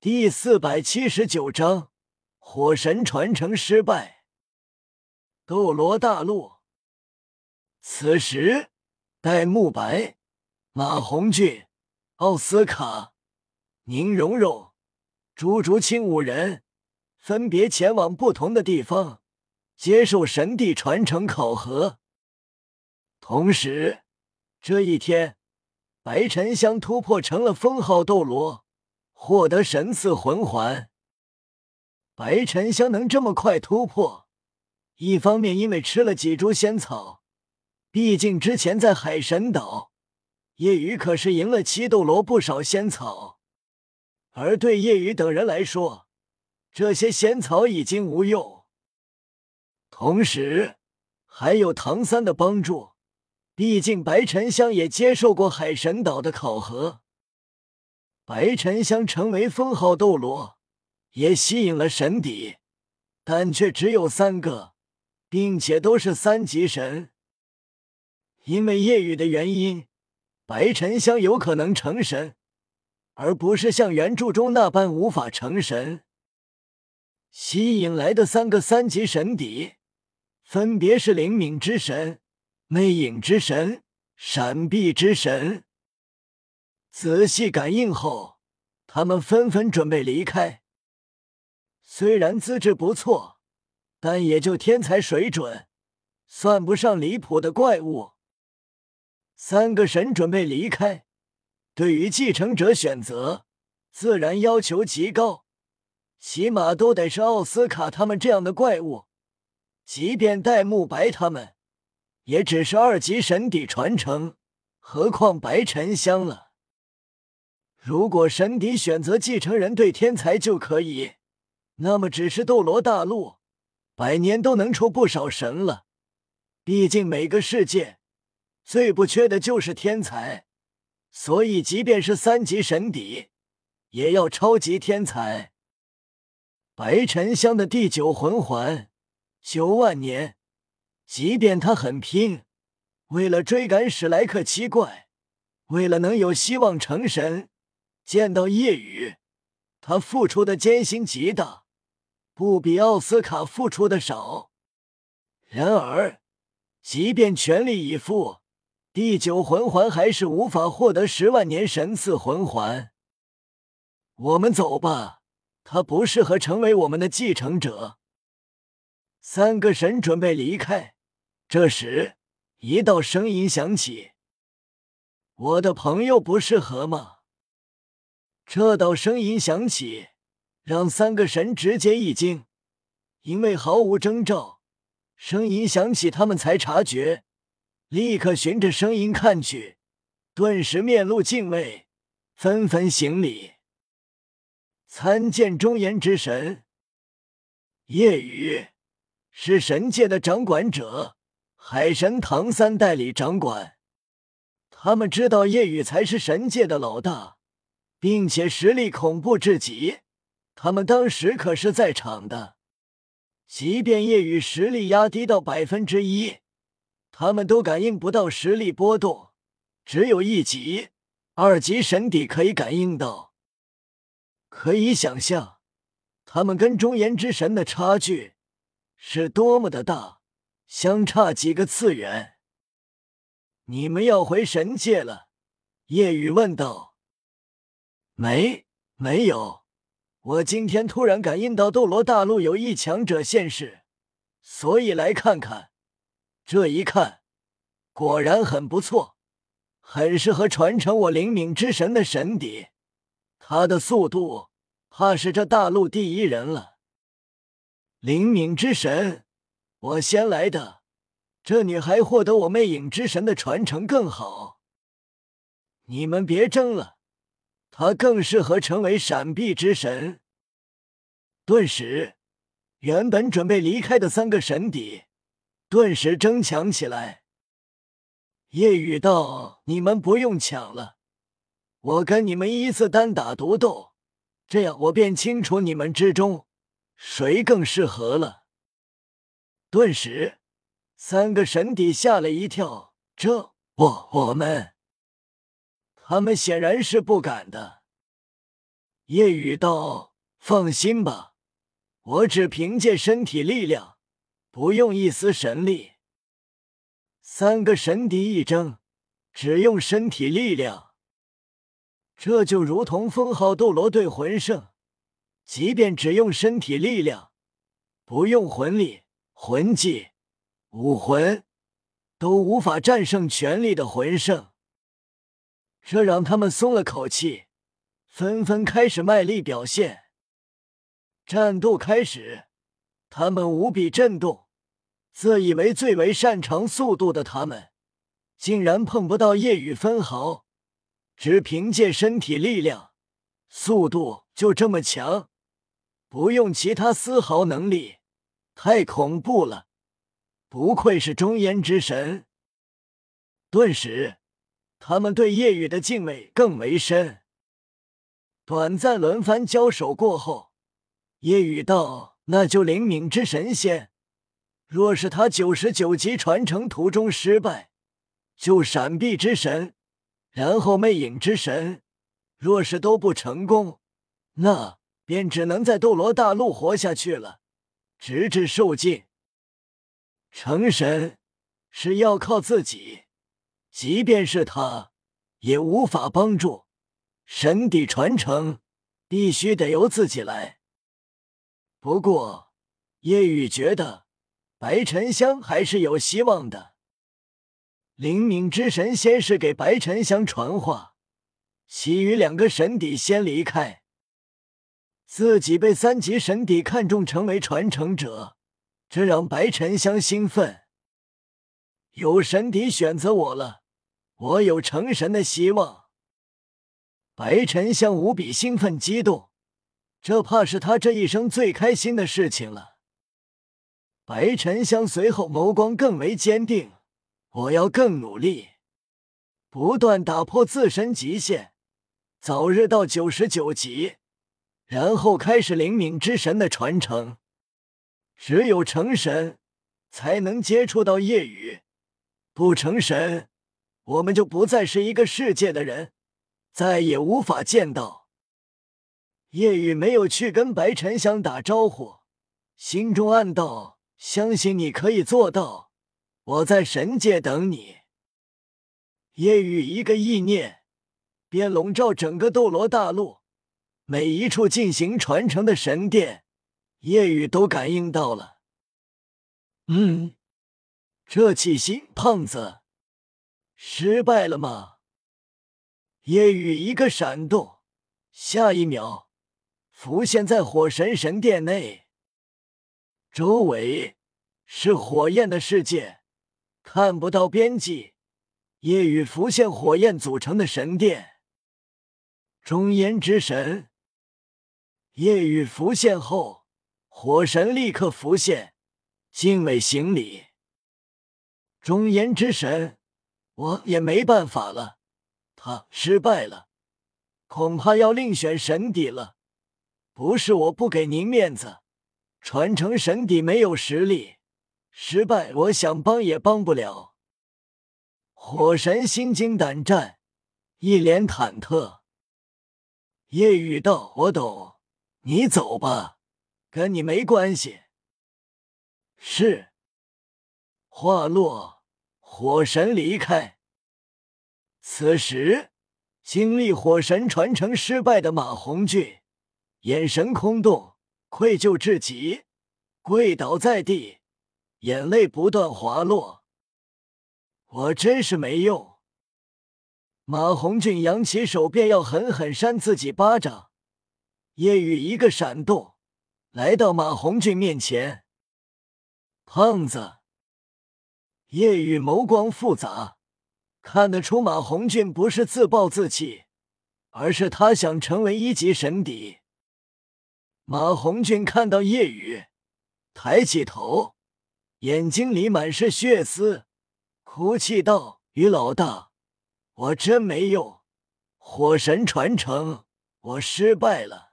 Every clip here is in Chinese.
第四百七十九章，火神传承失败。斗罗大陆。此时，戴沐白、马红俊、奥斯卡、宁荣荣、朱竹清五人分别前往不同的地方，接受神帝传承考核。同时，这一天，白沉香突破成了封号斗罗。获得神赐魂环，白沉香能这么快突破，一方面因为吃了几株仙草，毕竟之前在海神岛，叶雨可是赢了七斗罗不少仙草，而对叶雨等人来说，这些仙草已经无用。同时，还有唐三的帮助，毕竟白沉香也接受过海神岛的考核。白沉香成为封号斗罗，也吸引了神邸，但却只有三个，并且都是三级神。因为夜雨的原因，白沉香有可能成神，而不是像原著中那般无法成神。吸引来的三个三级神邸，分别是灵敏之神、魅影之神、闪避之神。仔细感应后，他们纷纷准备离开。虽然资质不错，但也就天才水准，算不上离谱的怪物。三个神准备离开，对于继承者选择，自然要求极高，起码都得是奥斯卡他们这样的怪物。即便戴沐白他们，也只是二级神底传承，何况白沉香了。如果神邸选择继承人对天才就可以，那么只是斗罗大陆，百年都能出不少神了。毕竟每个世界最不缺的就是天才，所以即便是三级神邸，也要超级天才。白沉香的第九魂环，九万年，即便他很拼，为了追赶史莱克七怪，为了能有希望成神。见到夜雨，他付出的艰辛极大，不比奥斯卡付出的少。然而，即便全力以赴，第九魂环还是无法获得十万年神赐魂环。我们走吧，他不适合成为我们的继承者。三个神准备离开，这时一道声音响起：“我的朋友不适合吗？”这道声音响起，让三个神直接一惊，因为毫无征兆，声音响起，他们才察觉，立刻循着声音看去，顿时面露敬畏，纷纷行礼，参见中原之神。夜雨是神界的掌管者，海神唐三代理掌管，他们知道夜雨才是神界的老大。并且实力恐怖至极，他们当时可是在场的。即便夜雨实力压低到百分之一，他们都感应不到实力波动，只有一级、二级神邸可以感应到。可以想象，他们跟中炎之神的差距是多么的大，相差几个次元。你们要回神界了？夜雨问道。没，没有。我今天突然感应到斗罗大陆有一强者现世，所以来看看。这一看，果然很不错，很适合传承我灵敏之神的神邸。他的速度，怕是这大陆第一人了。灵敏之神，我先来的。这女孩获得我魅影之神的传承更好。你们别争了。他更适合成为闪避之神。顿时，原本准备离开的三个神邸，顿时争抢起来。夜雨道：“你们不用抢了，我跟你们依次单打独斗，这样我便清楚你们之中谁更适合了。”顿时，三个神邸吓了一跳。这，我我们。他们显然是不敢的。夜雨道：“放心吧，我只凭借身体力量，不用一丝神力。三个神敌一争，只用身体力量，这就如同封号斗罗对魂圣，即便只用身体力量，不用魂力、魂技、武魂，都无法战胜全力的魂圣。这让他们松了口气。”纷纷开始卖力表现。战斗开始，他们无比震动。自以为最为擅长速度的他们，竟然碰不到夜雨分毫。只凭借身体力量，速度就这么强，不用其他丝毫能力，太恐怖了！不愧是中炎之神。顿时，他们对夜雨的敬畏更为深。短暂轮番交手过后，夜雨道：“那就灵敏之神仙。若是他九十九级传承途中失败，就闪避之神，然后魅影之神。若是都不成功，那便只能在斗罗大陆活下去了，直至受尽。成神是要靠自己，即便是他，也无法帮助。”神底传承必须得由自己来。不过，叶雨觉得白沉香还是有希望的。灵敏之神先是给白沉香传话，其余两个神底先离开。自己被三级神底看中，成为传承者，这让白沉香兴奋。有神底选择我了，我有成神的希望。白沉香无比兴奋激动，这怕是他这一生最开心的事情了。白沉香随后眸光更为坚定，我要更努力，不断打破自身极限，早日到九十九级，然后开始灵敏之神的传承。只有成神，才能接触到夜雨；不成神，我们就不再是一个世界的人。再也无法见到夜雨，没有去跟白沉香打招呼，心中暗道：相信你可以做到，我在神界等你。夜雨一个意念，便笼罩整个斗罗大陆，每一处进行传承的神殿，夜雨都感应到了。嗯，这气息，胖子，失败了吗？夜雨一个闪动，下一秒浮现在火神神殿内。周围是火焰的世界，看不到边际。夜雨浮现火焰组成的神殿，中炎之神。夜雨浮现后，火神立刻浮现，敬畏行礼。中炎之神，我也没办法了。他失败了，恐怕要另选神邸了。不是我不给您面子，传承神邸没有实力，失败我想帮也帮不了。火神心惊胆战，一脸忐忑。夜雨道：“我懂，你走吧，跟你没关系。”是。话落，火神离开。此时，经历火神传承失败的马红俊，眼神空洞，愧疚至极，跪倒在地，眼泪不断滑落。我真是没用！马红俊扬起手便要狠狠扇自己巴掌，夜雨一个闪动，来到马红俊面前。胖子，叶雨眸光复杂。看得出，马红俊不是自暴自弃，而是他想成为一级神邸。马红俊看到叶雨，抬起头，眼睛里满是血丝，哭泣道：“于老大，我真没用，火神传承，我失败了，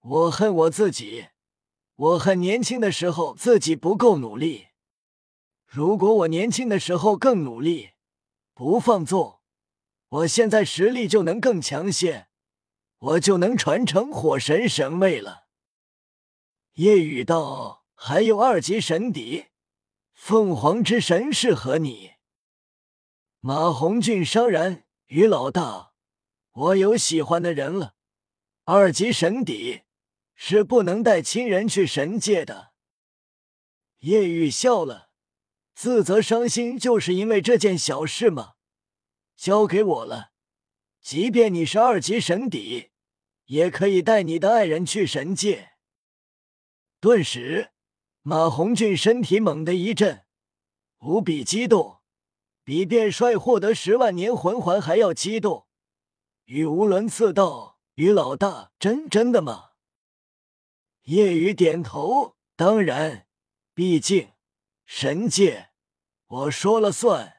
我恨我自己，我恨年轻的时候自己不够努力。如果我年轻的时候更努力。”不放纵，我现在实力就能更强些。我就能传承火神神位了。夜雨道：“还有二级神邸，凤凰之神适合你。”马红俊伤然：“于老大，我有喜欢的人了。二级神邸是不能带亲人去神界的。”叶雨笑了，自责伤心就是因为这件小事吗？交给我了，即便你是二级神邸，也可以带你的爱人去神界。顿时，马红俊身体猛地一震，无比激动，比变帅获得十万年魂环还要激动。语无伦次道：“于老大，真真的吗？”叶雨点头：“当然。”毕竟，神界，我说了算。